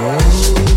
Oh.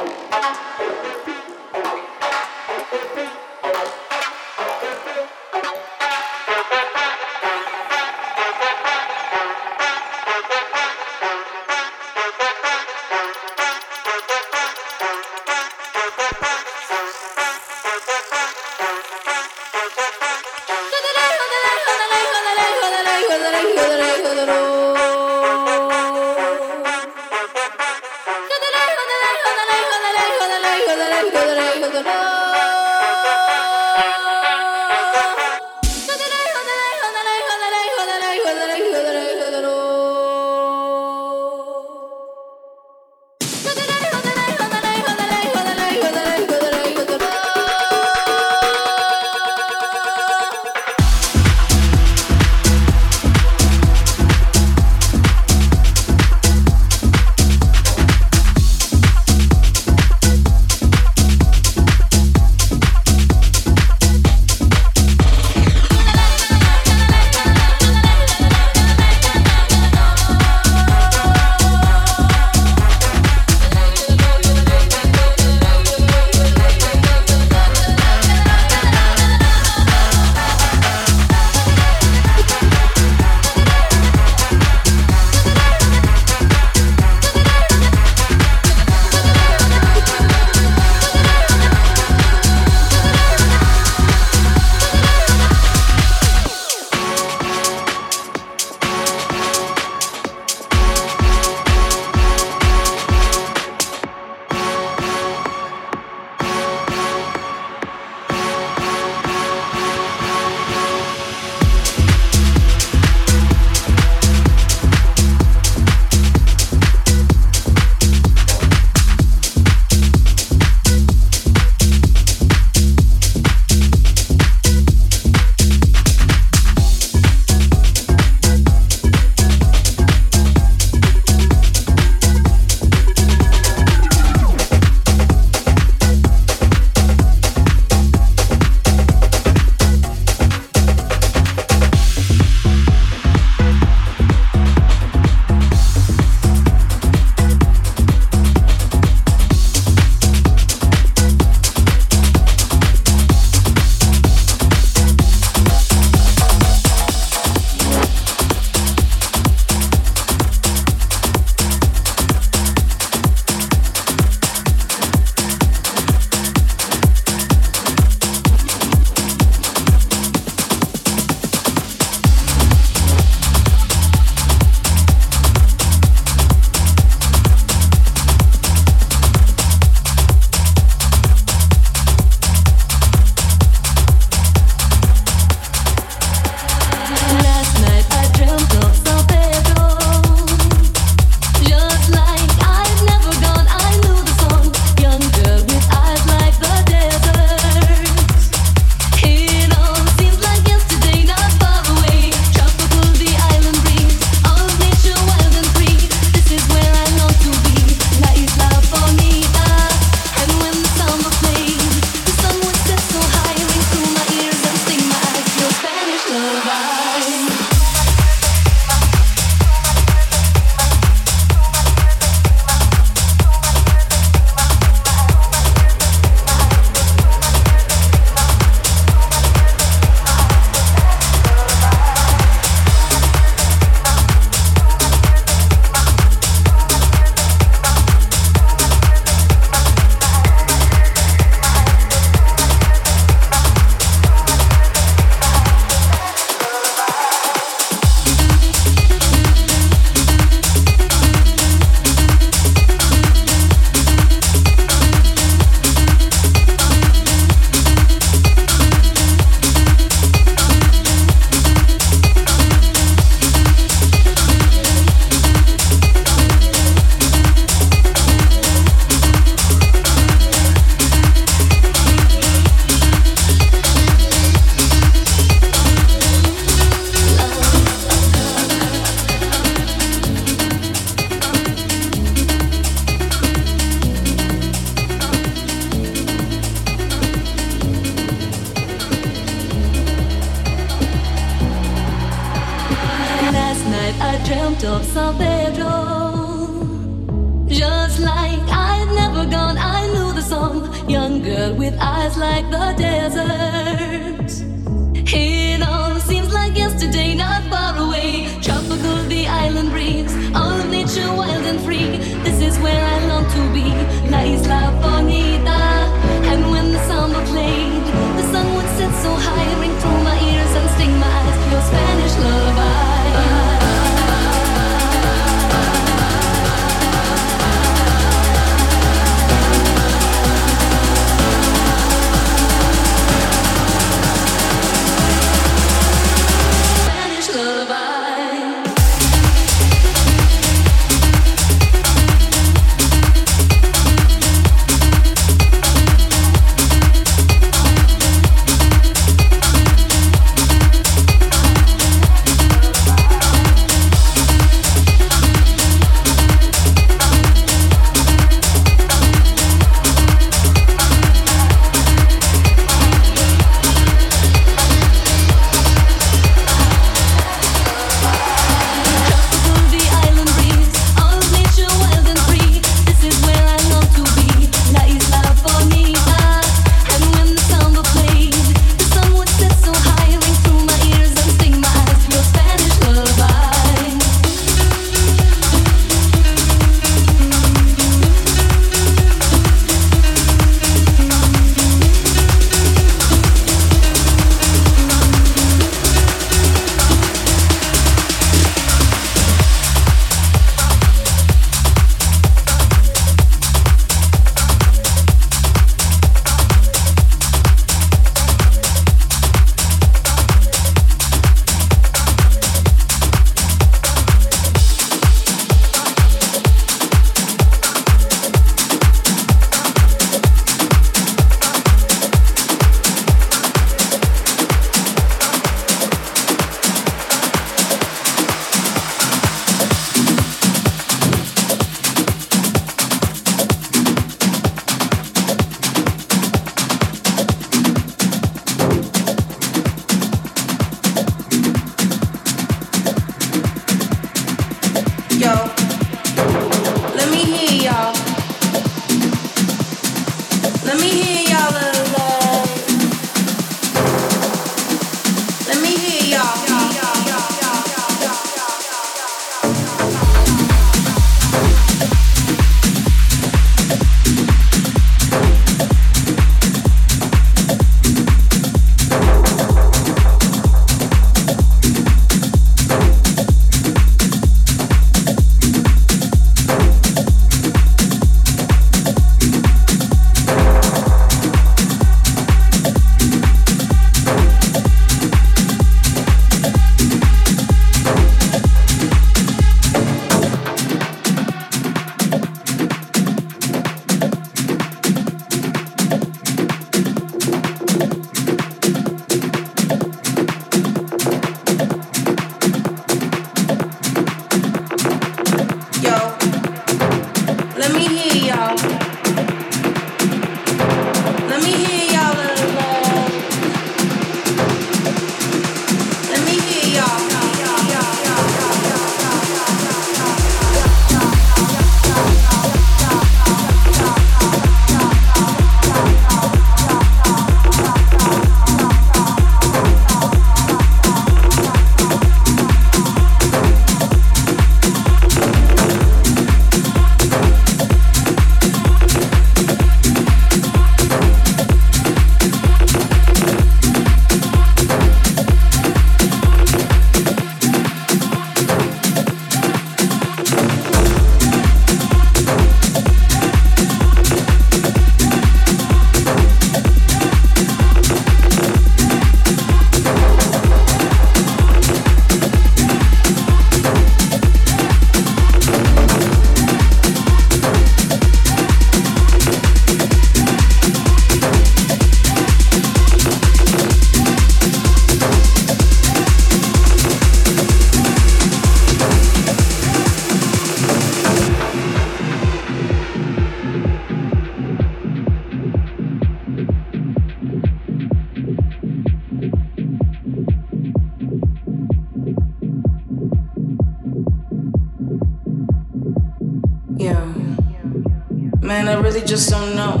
Just don't know.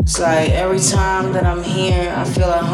It's like every time that I'm here, I feel at home.